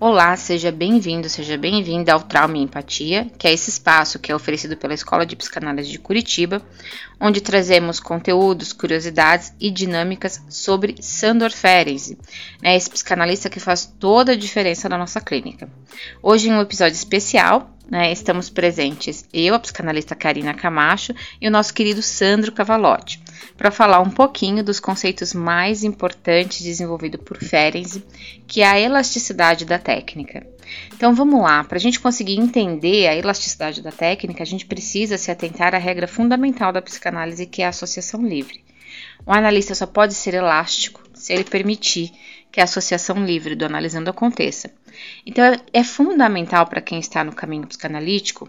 Olá, seja bem-vindo, seja bem-vinda ao Trauma e Empatia, que é esse espaço que é oferecido pela Escola de Psicanálise de Curitiba, onde trazemos conteúdos, curiosidades e dinâmicas sobre Sandor Ferenczi, né, esse psicanalista que faz toda a diferença na nossa clínica. Hoje, em um episódio especial, né, estamos presentes eu, a psicanalista Karina Camacho, e o nosso querido Sandro Cavalotti para falar um pouquinho dos conceitos mais importantes desenvolvidos por Ferenczi, que é a elasticidade da técnica. Então vamos lá, para a gente conseguir entender a elasticidade da técnica, a gente precisa se atentar à regra fundamental da psicanálise, que é a associação livre. O analista só pode ser elástico se ele permitir que a associação livre do analisando aconteça. Então é fundamental para quem está no caminho psicanalítico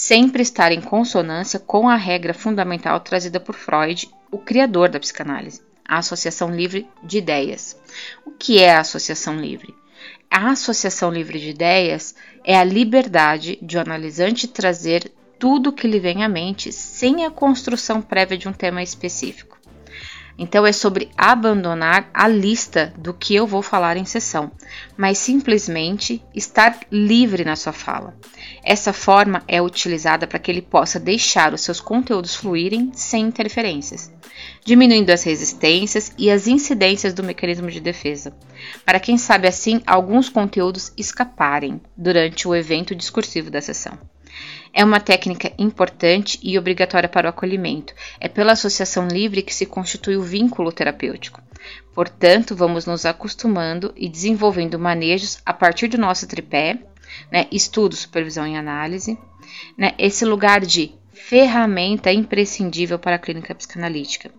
sempre estar em consonância com a regra fundamental trazida por Freud, o criador da psicanálise, a associação livre de ideias. O que é a associação livre? A associação livre de ideias é a liberdade de o analisante trazer tudo que lhe vem à mente sem a construção prévia de um tema específico. Então é sobre abandonar a lista do que eu vou falar em sessão, mas simplesmente estar livre na sua fala. Essa forma é utilizada para que ele possa deixar os seus conteúdos fluírem sem interferências, diminuindo as resistências e as incidências do mecanismo de defesa, para quem sabe assim alguns conteúdos escaparem durante o evento discursivo da sessão. É uma técnica importante e obrigatória para o acolhimento. É pela associação livre que se constitui o vínculo terapêutico. Portanto, vamos nos acostumando e desenvolvendo manejos a partir do nosso tripé, né, estudo, supervisão e análise, né, esse lugar de ferramenta imprescindível para a clínica psicanalítica.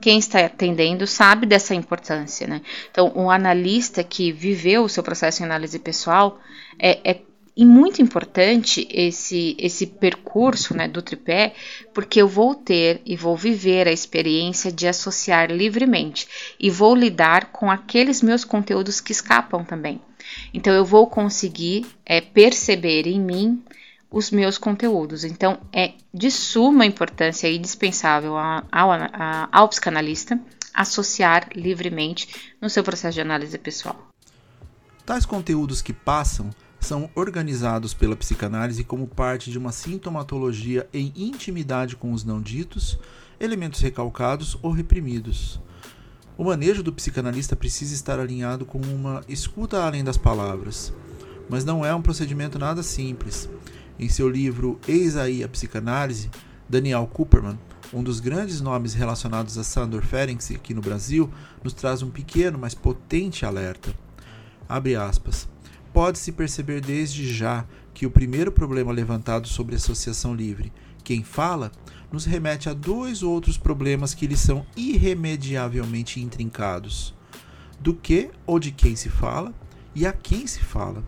Quem está atendendo sabe dessa importância, né? Então, um analista que viveu o seu processo em análise pessoal é, é e muito importante esse, esse percurso né, do tripé, porque eu vou ter e vou viver a experiência de associar livremente e vou lidar com aqueles meus conteúdos que escapam também. Então eu vou conseguir é, perceber em mim os meus conteúdos. Então é de suma importância e dispensável ao, ao, ao psicanalista associar livremente no seu processo de análise pessoal. Tais conteúdos que passam são organizados pela psicanálise como parte de uma sintomatologia em intimidade com os não ditos, elementos recalcados ou reprimidos. O manejo do psicanalista precisa estar alinhado com uma escuta além das palavras, mas não é um procedimento nada simples. Em seu livro Eis aí a Psicanálise, Daniel Cooperman, um dos grandes nomes relacionados a Sandor Ferenczi aqui no Brasil, nos traz um pequeno, mas potente alerta. Abre aspas pode-se perceber desde já que o primeiro problema levantado sobre associação livre, quem fala, nos remete a dois outros problemas que lhe são irremediavelmente intrincados: do que ou de quem se fala e a quem se fala.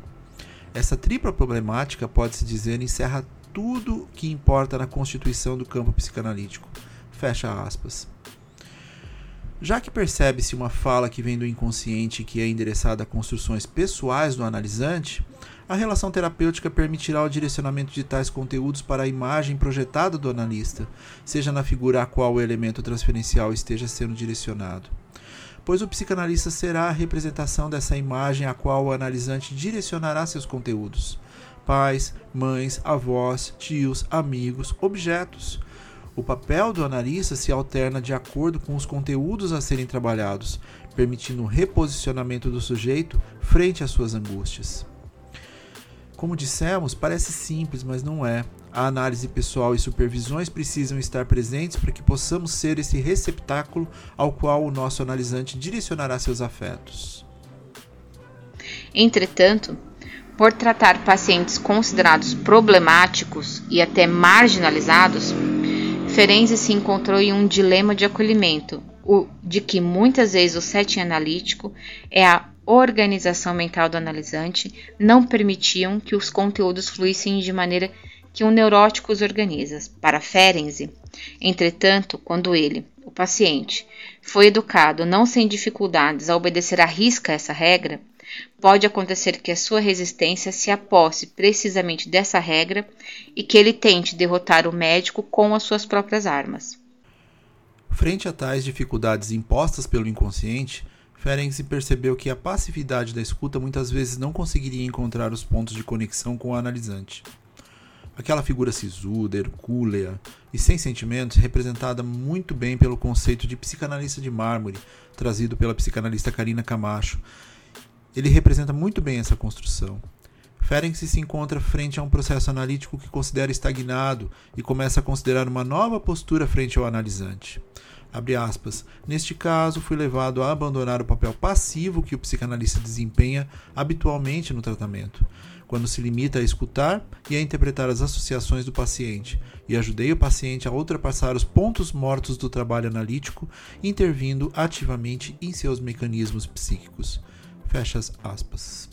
Essa tripla problemática, pode-se dizer, encerra tudo que importa na constituição do campo psicanalítico. Fecha aspas. Já que percebe-se uma fala que vem do inconsciente que é endereçada a construções pessoais do analisante, a relação terapêutica permitirá o direcionamento de tais conteúdos para a imagem projetada do analista, seja na figura a qual o elemento transferencial esteja sendo direcionado. Pois o psicanalista será a representação dessa imagem a qual o analisante direcionará seus conteúdos: pais, mães, avós, tios, amigos, objetos o papel do analista se alterna de acordo com os conteúdos a serem trabalhados, permitindo o reposicionamento do sujeito frente às suas angústias. Como dissemos, parece simples, mas não é. A análise pessoal e supervisões precisam estar presentes para que possamos ser esse receptáculo ao qual o nosso analisante direcionará seus afetos. Entretanto, por tratar pacientes considerados problemáticos e até marginalizados, Ferenczi se encontrou em um dilema de acolhimento, o de que muitas vezes o setting analítico é a organização mental do analisante não permitiam que os conteúdos fluíssem de maneira que um neurótico os organiza. Para Ferenczi, entretanto, quando ele, o paciente, foi educado não sem dificuldades a obedecer à risca essa regra, Pode acontecer que a sua resistência se aposse precisamente dessa regra e que ele tente derrotar o médico com as suas próprias armas. Frente a tais dificuldades impostas pelo inconsciente, Ferenczi percebeu que a passividade da escuta muitas vezes não conseguiria encontrar os pontos de conexão com o analisante. Aquela figura sisuda, hercúlea e sem sentimentos, representada muito bem pelo conceito de psicanalista de mármore, trazido pela psicanalista Karina Camacho. Ele representa muito bem essa construção. Ferenc se encontra frente a um processo analítico que considera estagnado e começa a considerar uma nova postura frente ao analisante. Aspas, Neste caso, fui levado a abandonar o papel passivo que o psicanalista desempenha habitualmente no tratamento, quando se limita a escutar e a interpretar as associações do paciente, e ajudei o paciente a ultrapassar os pontos mortos do trabalho analítico, intervindo ativamente em seus mecanismos psíquicos. Fecha aspas.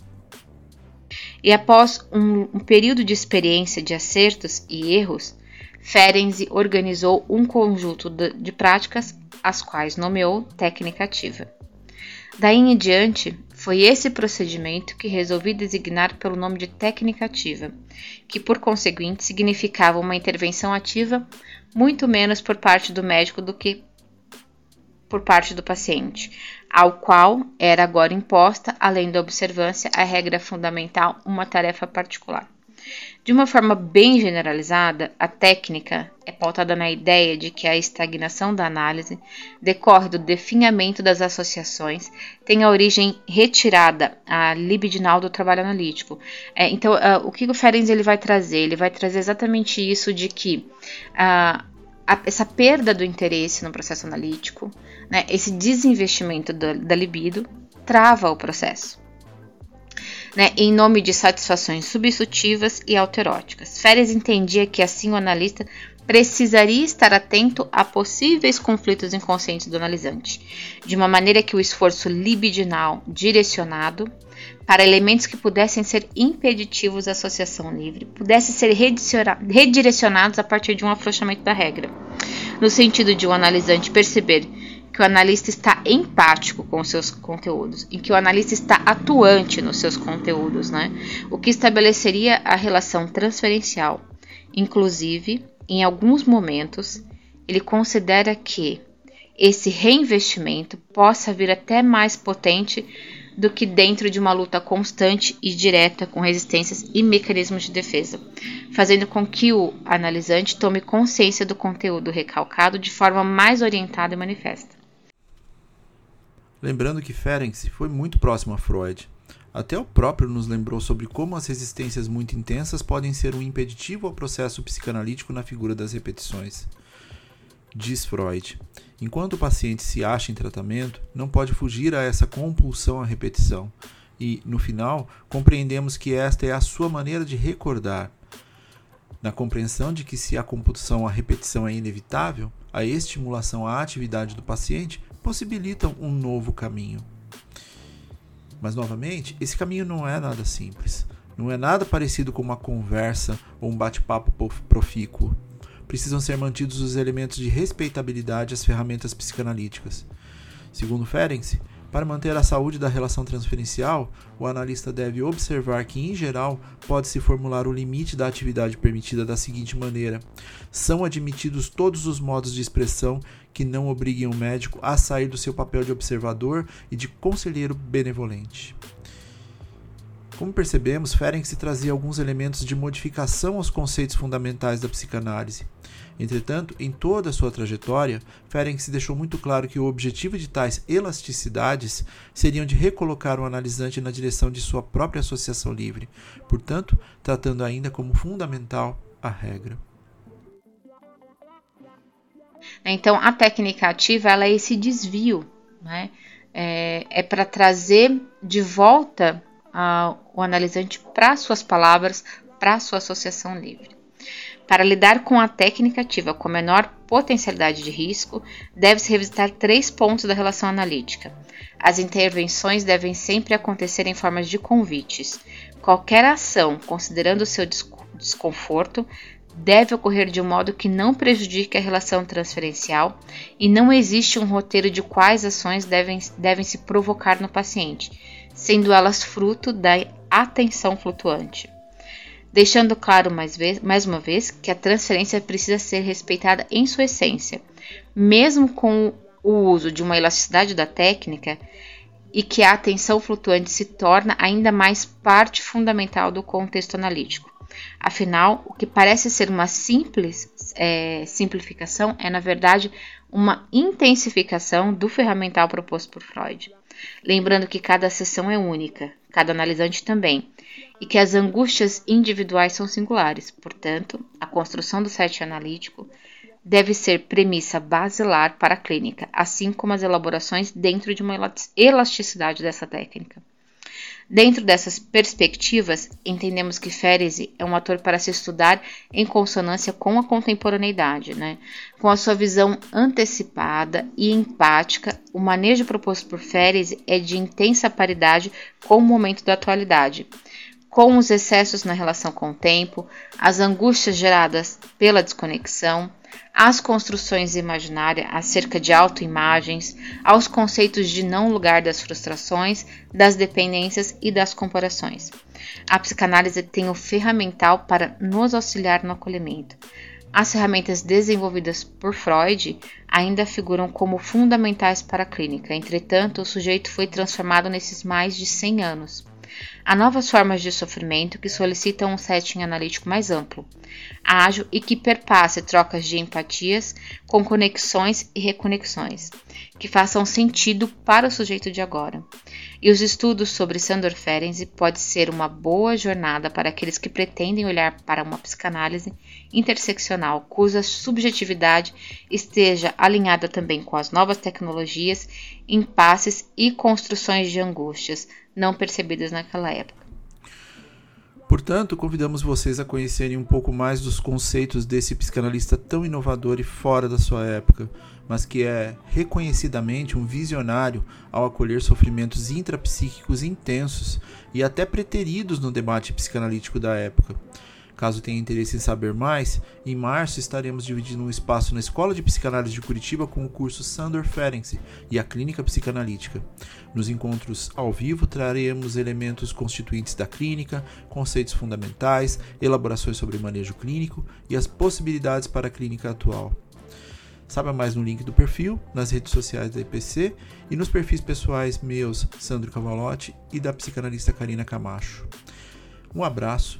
E após um, um período de experiência de acertos e erros, Ferenczi organizou um conjunto de práticas, as quais nomeou técnica ativa. Daí em diante, foi esse procedimento que resolvi designar pelo nome de técnica ativa, que por conseguinte significava uma intervenção ativa muito menos por parte do médico do que por parte do paciente, ao qual era agora imposta, além da observância, a regra fundamental, uma tarefa particular. De uma forma bem generalizada, a técnica é pautada na ideia de que a estagnação da análise decorre do definhamento das associações, tem a origem retirada, a libidinal do trabalho analítico. É, então, uh, o que o Ferenc ele vai trazer? Ele vai trazer exatamente isso de que uh, a, essa perda do interesse no processo analítico, né, esse desinvestimento da libido, trava o processo né, em nome de satisfações substitutivas e alteróticas. Férez entendia que assim o analista precisaria estar atento a possíveis conflitos inconscientes do analisante, de uma maneira que o esforço libidinal direcionado para elementos que pudessem ser impeditivos da associação livre pudesse ser redirecionados a partir de um afrouxamento da regra, no sentido de o um analisante perceber que o analista está empático com os seus conteúdos, em que o analista está atuante nos seus conteúdos, né? O que estabeleceria a relação transferencial. Inclusive, em alguns momentos, ele considera que esse reinvestimento possa vir até mais potente do que dentro de uma luta constante e direta com resistências e mecanismos de defesa, fazendo com que o analisante tome consciência do conteúdo recalcado de forma mais orientada e manifesta. Lembrando que Ferenczi foi muito próximo a Freud. Até o próprio nos lembrou sobre como as resistências muito intensas podem ser um impeditivo ao processo psicanalítico na figura das repetições. Diz Freud: enquanto o paciente se acha em tratamento, não pode fugir a essa compulsão à repetição, e, no final, compreendemos que esta é a sua maneira de recordar. Na compreensão de que, se a compulsão à repetição é inevitável, a estimulação à atividade do paciente possibilitam um novo caminho. Mas, novamente, esse caminho não é nada simples. Não é nada parecido com uma conversa ou um bate-papo profícuo. Precisam ser mantidos os elementos de respeitabilidade às ferramentas psicanalíticas. Segundo Ferenczi, para manter a saúde da relação transferencial, o analista deve observar que, em geral, pode-se formular o limite da atividade permitida da seguinte maneira: são admitidos todos os modos de expressão que não obriguem o médico a sair do seu papel de observador e de conselheiro benevolente. Como percebemos, Ferenczi trazia alguns elementos de modificação aos conceitos fundamentais da psicanálise. Entretanto, em toda a sua trajetória, Ferenczi deixou muito claro que o objetivo de tais elasticidades seriam de recolocar o analisante na direção de sua própria associação livre, portanto, tratando ainda como fundamental a regra. Então, a técnica ativa é esse desvio, né? é, é para trazer de volta o analisante para suas palavras, para sua associação livre. Para lidar com a técnica ativa com menor potencialidade de risco, deve-se revisitar três pontos da relação analítica. As intervenções devem sempre acontecer em formas de convites. Qualquer ação, considerando o seu desconforto, deve ocorrer de um modo que não prejudique a relação transferencial e não existe um roteiro de quais ações devem, devem se provocar no paciente sendo elas fruto da atenção flutuante. Deixando claro mais, mais uma vez que a transferência precisa ser respeitada em sua essência, mesmo com o uso de uma elasticidade da técnica, e que a atenção flutuante se torna ainda mais parte fundamental do contexto analítico. Afinal, o que parece ser uma simples é, simplificação é, na verdade, uma intensificação do ferramental proposto por Freud. Lembrando que cada sessão é única, cada analisante também, e que as angústias individuais são singulares. Portanto, a construção do set analítico deve ser premissa basilar para a clínica, assim como as elaborações dentro de uma elasticidade dessa técnica. Dentro dessas perspectivas, entendemos que Ferese é um ator para se estudar em consonância com a contemporaneidade, né? Com a sua visão antecipada e empática, o manejo proposto por Ferese é de intensa paridade com o momento da atualidade com os excessos na relação com o tempo, as angústias geradas pela desconexão, às construções imaginárias acerca de autoimagens, aos conceitos de não lugar das frustrações, das dependências e das comparações. A psicanálise tem o ferramental para nos auxiliar no acolhimento. As ferramentas desenvolvidas por Freud ainda figuram como fundamentais para a clínica, entretanto, o sujeito foi transformado nesses mais de 100 anos. Há novas formas de sofrimento que solicitam um setting analítico mais amplo, ágil e que perpasse trocas de empatias com conexões e reconexões, que façam sentido para o sujeito de agora. E os estudos sobre Sandor Ferenczi pode ser uma boa jornada para aqueles que pretendem olhar para uma psicanálise interseccional cuja subjetividade esteja alinhada também com as novas tecnologias, impasses e construções de angústias, não percebidas naquela época. Portanto, convidamos vocês a conhecerem um pouco mais dos conceitos desse psicanalista tão inovador e fora da sua época, mas que é reconhecidamente um visionário ao acolher sofrimentos intrapsíquicos intensos e até preteridos no debate psicanalítico da época. Caso tenha interesse em saber mais, em março estaremos dividindo um espaço na Escola de Psicanálise de Curitiba com o curso Sandor Ferenczi e a Clínica Psicanalítica. Nos encontros ao vivo traremos elementos constituintes da clínica, conceitos fundamentais, elaborações sobre manejo clínico e as possibilidades para a clínica atual. Saiba mais no link do perfil, nas redes sociais da IPC e nos perfis pessoais meus, Sandro Cavalotti, e da psicanalista Karina Camacho. Um abraço